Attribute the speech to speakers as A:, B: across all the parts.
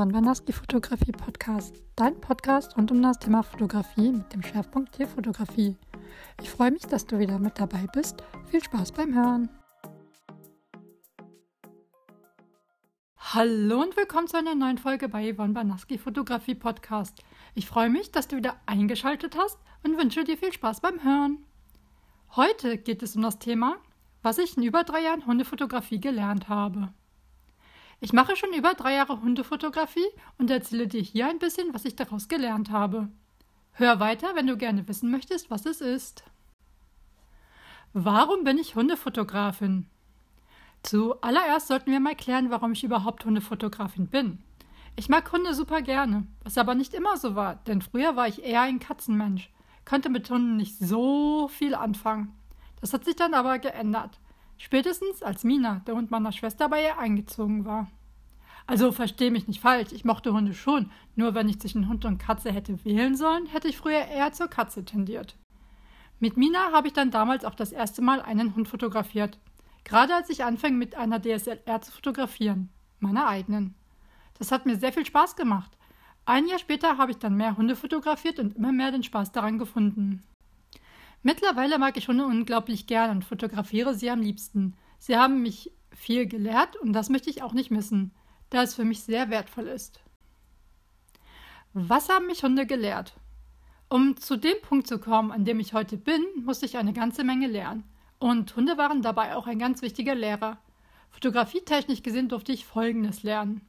A: Yvonne Wanaski Fotografie Podcast, dein Podcast rund um das Thema Fotografie mit dem Schwerpunkt Tierfotografie. Ich freue mich, dass du wieder mit dabei bist. Viel Spaß beim Hören. Hallo und willkommen zu einer neuen Folge bei Yvonne Banaski Fotografie Podcast. Ich freue mich, dass du wieder eingeschaltet hast und wünsche dir viel Spaß beim Hören. Heute geht es um das Thema, was ich in über drei Jahren Hundefotografie gelernt habe. Ich mache schon über drei Jahre Hundefotografie und erzähle dir hier ein bisschen, was ich daraus gelernt habe. Hör weiter, wenn du gerne wissen möchtest, was es ist. Warum bin ich Hundefotografin? Zuallererst sollten wir mal klären, warum ich überhaupt Hundefotografin bin. Ich mag Hunde super gerne, was aber nicht immer so war, denn früher war ich eher ein Katzenmensch, konnte mit Hunden nicht so viel anfangen. Das hat sich dann aber geändert. Spätestens als Mina, der Hund meiner Schwester, bei ihr eingezogen war. Also versteh mich nicht falsch, ich mochte Hunde schon, nur wenn ich zwischen Hund und Katze hätte wählen sollen, hätte ich früher eher zur Katze tendiert. Mit Mina habe ich dann damals auch das erste Mal einen Hund fotografiert. Gerade als ich anfing, mit einer DSLR zu fotografieren. Meiner eigenen. Das hat mir sehr viel Spaß gemacht. Ein Jahr später habe ich dann mehr Hunde fotografiert und immer mehr den Spaß daran gefunden. Mittlerweile mag ich Hunde unglaublich gern und fotografiere sie am liebsten. Sie haben mich viel gelehrt und das möchte ich auch nicht missen, da es für mich sehr wertvoll ist. Was haben mich Hunde gelehrt? Um zu dem Punkt zu kommen, an dem ich heute bin, musste ich eine ganze Menge lernen. Und Hunde waren dabei auch ein ganz wichtiger Lehrer. Fotografietechnisch gesehen durfte ich Folgendes lernen.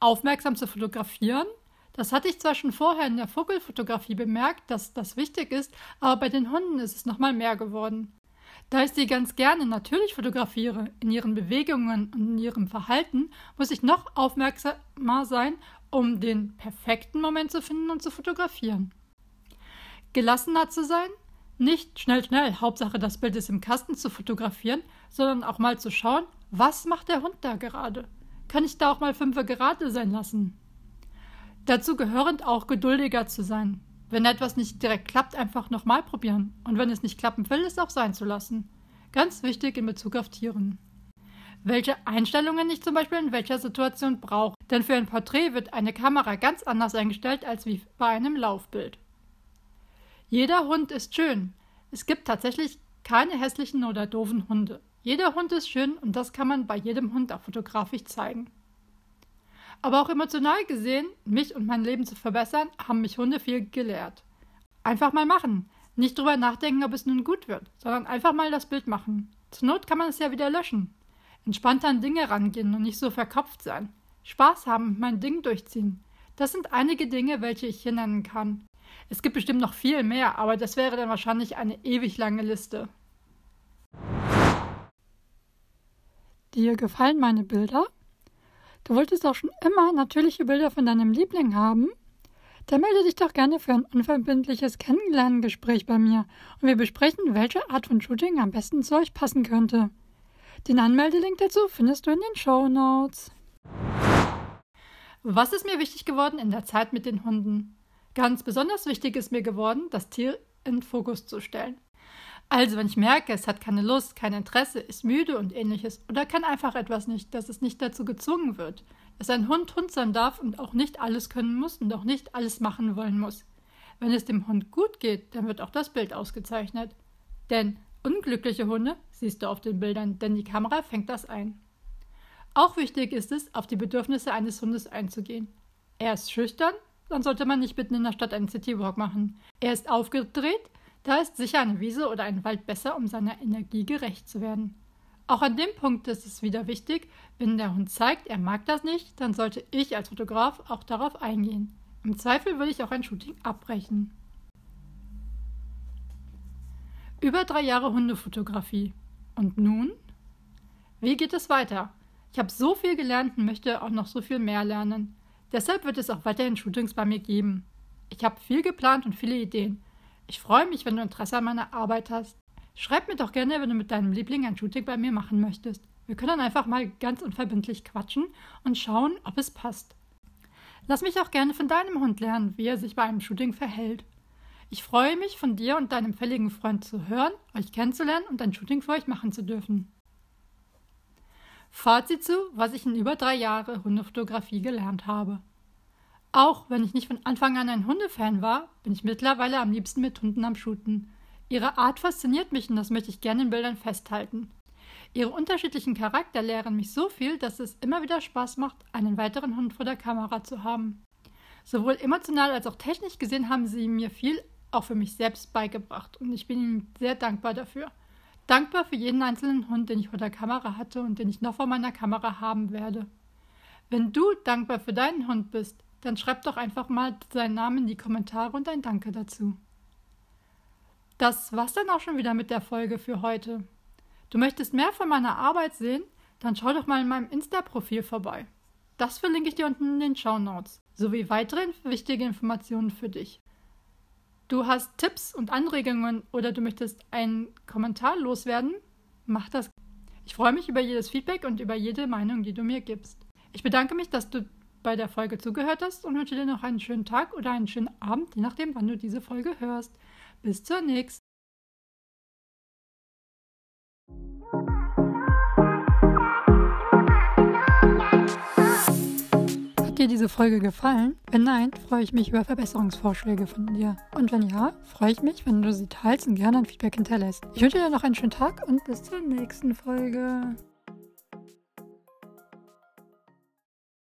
A: Aufmerksam zu fotografieren, das hatte ich zwar schon vorher in der Vogelfotografie bemerkt, dass das wichtig ist, aber bei den Hunden ist es nochmal mehr geworden. Da ich sie ganz gerne natürlich fotografiere, in ihren Bewegungen und in ihrem Verhalten, muss ich noch aufmerksamer sein, um den perfekten Moment zu finden und zu fotografieren. Gelassener zu sein, nicht schnell, schnell, Hauptsache das Bild ist im Kasten zu fotografieren, sondern auch mal zu schauen, was macht der Hund da gerade? Kann ich da auch mal fünfe gerade sein lassen? Dazu gehörend auch geduldiger zu sein. Wenn etwas nicht direkt klappt, einfach nochmal probieren. Und wenn es nicht klappen will, es auch sein zu lassen. Ganz wichtig in Bezug auf Tieren. Welche Einstellungen ich zum Beispiel in welcher Situation brauche. Denn für ein Porträt wird eine Kamera ganz anders eingestellt als wie bei einem Laufbild. Jeder Hund ist schön. Es gibt tatsächlich keine hässlichen oder doofen Hunde. Jeder Hund ist schön und das kann man bei jedem Hund auch fotografisch zeigen. Aber auch emotional gesehen, mich und mein Leben zu verbessern, haben mich Hunde viel gelehrt. Einfach mal machen. Nicht drüber nachdenken, ob es nun gut wird, sondern einfach mal das Bild machen. Zur Not kann man es ja wieder löschen. Entspannt an Dinge rangehen und nicht so verkopft sein. Spaß haben mein Ding durchziehen. Das sind einige Dinge, welche ich hier nennen kann. Es gibt bestimmt noch viel mehr, aber das wäre dann wahrscheinlich eine ewig lange Liste. Dir gefallen meine Bilder? Du wolltest doch schon immer natürliche Bilder von deinem Liebling haben? Dann melde dich doch gerne für ein unverbindliches Kennenlerngespräch bei mir und wir besprechen, welche Art von Shooting am besten zu euch passen könnte. Den Anmeldelink dazu findest du in den Show Notes. Was ist mir wichtig geworden in der Zeit mit den Hunden? Ganz besonders wichtig ist mir geworden, das Tier in Fokus zu stellen. Also, wenn ich merke, es hat keine Lust, kein Interesse, ist müde und ähnliches oder kann einfach etwas nicht, dass es nicht dazu gezwungen wird, dass ein Hund Hund sein darf und auch nicht alles können muss und auch nicht alles machen wollen muss. Wenn es dem Hund gut geht, dann wird auch das Bild ausgezeichnet. Denn unglückliche Hunde siehst du auf den Bildern, denn die Kamera fängt das ein. Auch wichtig ist es, auf die Bedürfnisse eines Hundes einzugehen. Er ist schüchtern, dann sollte man nicht mitten in der Stadt einen Citywalk machen. Er ist aufgedreht, da ist sicher eine Wiese oder ein Wald besser, um seiner Energie gerecht zu werden. Auch an dem Punkt ist es wieder wichtig, wenn der Hund zeigt, er mag das nicht, dann sollte ich als Fotograf auch darauf eingehen. Im Zweifel würde ich auch ein Shooting abbrechen. Über drei Jahre Hundefotografie. Und nun? Wie geht es weiter? Ich habe so viel gelernt und möchte auch noch so viel mehr lernen. Deshalb wird es auch weiterhin Shootings bei mir geben. Ich habe viel geplant und viele Ideen. Ich freue mich, wenn du Interesse an meiner Arbeit hast. Schreib mir doch gerne, wenn du mit deinem Liebling ein Shooting bei mir machen möchtest. Wir können einfach mal ganz unverbindlich quatschen und schauen, ob es passt. Lass mich auch gerne von deinem Hund lernen, wie er sich bei einem Shooting verhält. Ich freue mich, von dir und deinem fälligen Freund zu hören, euch kennenzulernen und ein Shooting für euch machen zu dürfen. Fazit zu, was ich in über drei Jahren Hundefotografie gelernt habe. Auch wenn ich nicht von Anfang an ein Hundefan war, bin ich mittlerweile am liebsten mit Hunden am Shooten. Ihre Art fasziniert mich und das möchte ich gerne in Bildern festhalten. Ihre unterschiedlichen Charakter lehren mich so viel, dass es immer wieder Spaß macht, einen weiteren Hund vor der Kamera zu haben. Sowohl emotional als auch technisch gesehen haben sie mir viel auch für mich selbst beigebracht und ich bin ihnen sehr dankbar dafür. Dankbar für jeden einzelnen Hund, den ich vor der Kamera hatte und den ich noch vor meiner Kamera haben werde. Wenn du dankbar für deinen Hund bist, dann schreib doch einfach mal seinen Namen in die Kommentare und ein Danke dazu. Das war's dann auch schon wieder mit der Folge für heute. Du möchtest mehr von meiner Arbeit sehen? Dann schau doch mal in meinem Insta-Profil vorbei. Das verlinke ich dir unten in den Show Notes, sowie weitere wichtige Informationen für dich. Du hast Tipps und Anregungen oder du möchtest einen Kommentar loswerden? Mach das. Ich freue mich über jedes Feedback und über jede Meinung, die du mir gibst. Ich bedanke mich, dass du bei der Folge zugehört hast und wünsche dir noch einen schönen Tag oder einen schönen Abend, je nachdem, wann du diese Folge hörst. Bis zur nächsten. Hat dir diese Folge gefallen? Wenn nein, freue ich mich über Verbesserungsvorschläge von dir. Und wenn ja, freue ich mich, wenn du sie teilst und gerne ein Feedback hinterlässt. Ich wünsche dir noch einen schönen Tag und bis zur nächsten Folge.